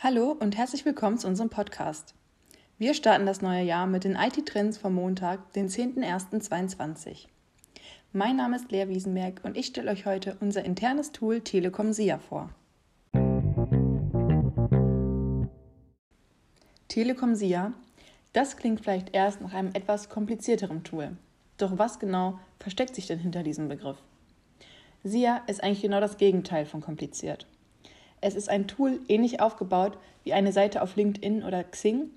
Hallo und herzlich willkommen zu unserem Podcast. Wir starten das neue Jahr mit den IT-Trends vom Montag, den 10.01.2022. Mein Name ist Lea Wiesenberg und ich stelle euch heute unser internes Tool Telekom SIA vor. Telekom SIA, das klingt vielleicht erst nach einem etwas komplizierteren Tool. Doch was genau versteckt sich denn hinter diesem Begriff? SIA ist eigentlich genau das Gegenteil von kompliziert. Es ist ein Tool ähnlich aufgebaut wie eine Seite auf LinkedIn oder Xing,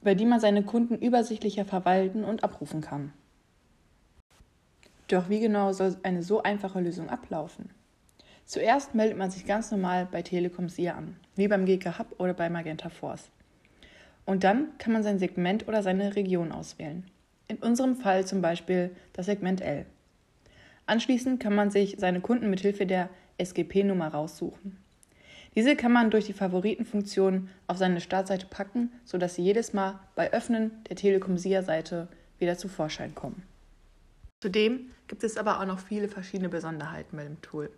über die man seine Kunden übersichtlicher verwalten und abrufen kann. Doch wie genau soll eine so einfache Lösung ablaufen? Zuerst meldet man sich ganz normal bei Telekom SIA an, wie beim GK Hub oder bei Magenta Force. Und dann kann man sein Segment oder seine Region auswählen. In unserem Fall zum Beispiel das Segment L. Anschließend kann man sich seine Kunden mit Hilfe der SGP-Nummer raussuchen. Diese kann man durch die Favoritenfunktion auf seine Startseite packen, sodass sie jedes Mal bei Öffnen der Telekom SIA-Seite wieder zu Vorschein kommen. Zudem gibt es aber auch noch viele verschiedene Besonderheiten mit dem Tool.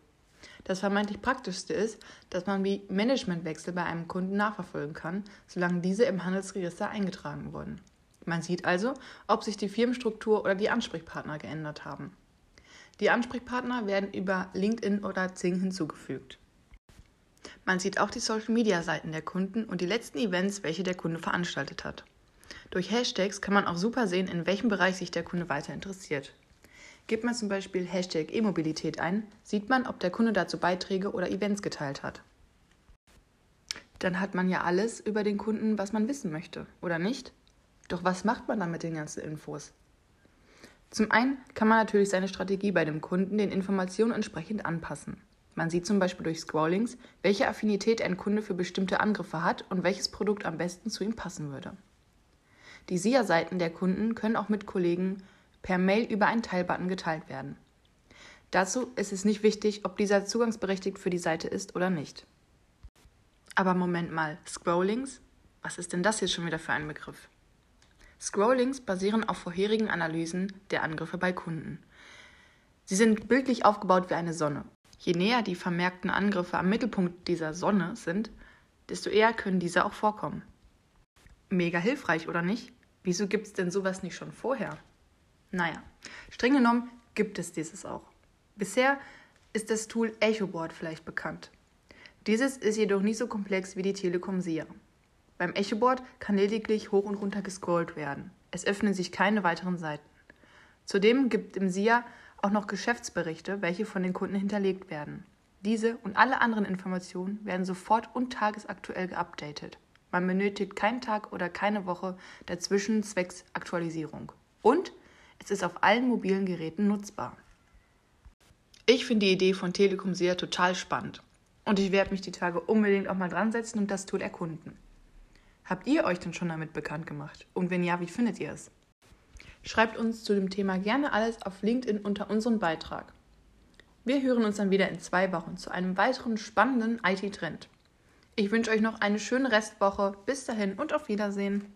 Das vermeintlich praktischste ist, dass man wie Managementwechsel bei einem Kunden nachverfolgen kann, solange diese im Handelsregister eingetragen wurden. Man sieht also, ob sich die Firmenstruktur oder die Ansprechpartner geändert haben. Die Ansprechpartner werden über LinkedIn oder Zing hinzugefügt. Man sieht auch die Social-Media-Seiten der Kunden und die letzten Events, welche der Kunde veranstaltet hat. Durch Hashtags kann man auch super sehen, in welchem Bereich sich der Kunde weiter interessiert. Gibt man zum Beispiel Hashtag E-Mobilität ein, sieht man, ob der Kunde dazu Beiträge oder Events geteilt hat. Dann hat man ja alles über den Kunden, was man wissen möchte, oder nicht? Doch was macht man dann mit den ganzen Infos? Zum einen kann man natürlich seine Strategie bei dem Kunden den Informationen entsprechend anpassen. Man sieht zum Beispiel durch Scrollings, welche Affinität ein Kunde für bestimmte Angriffe hat und welches Produkt am besten zu ihm passen würde. Die SIA-Seiten der Kunden können auch mit Kollegen per Mail über einen Teilbutton geteilt werden. Dazu ist es nicht wichtig, ob dieser zugangsberechtigt für die Seite ist oder nicht. Aber Moment mal, Scrollings? Was ist denn das jetzt schon wieder für ein Begriff? Scrollings basieren auf vorherigen Analysen der Angriffe bei Kunden. Sie sind bildlich aufgebaut wie eine Sonne Je näher die vermerkten Angriffe am Mittelpunkt dieser Sonne sind, desto eher können diese auch vorkommen. Mega hilfreich, oder nicht? Wieso gibt es denn sowas nicht schon vorher? Naja, streng genommen gibt es dieses auch. Bisher ist das Tool EchoBoard vielleicht bekannt. Dieses ist jedoch nicht so komplex wie die Telekom SIA. Beim EchoBoard kann lediglich hoch und runter gescrollt werden. Es öffnen sich keine weiteren Seiten. Zudem gibt im SIA auch noch Geschäftsberichte, welche von den Kunden hinterlegt werden. Diese und alle anderen Informationen werden sofort und tagesaktuell geupdatet. Man benötigt keinen Tag oder keine Woche dazwischen zwecks Aktualisierung. Und es ist auf allen mobilen Geräten nutzbar. Ich finde die Idee von Telekom sehr total spannend. Und ich werde mich die Tage unbedingt auch mal dran setzen und das Tool erkunden. Habt ihr euch denn schon damit bekannt gemacht? Und wenn ja, wie findet ihr es? Schreibt uns zu dem Thema gerne alles auf LinkedIn unter unserem Beitrag. Wir hören uns dann wieder in zwei Wochen zu einem weiteren spannenden IT-Trend. Ich wünsche euch noch eine schöne Restwoche. Bis dahin und auf Wiedersehen.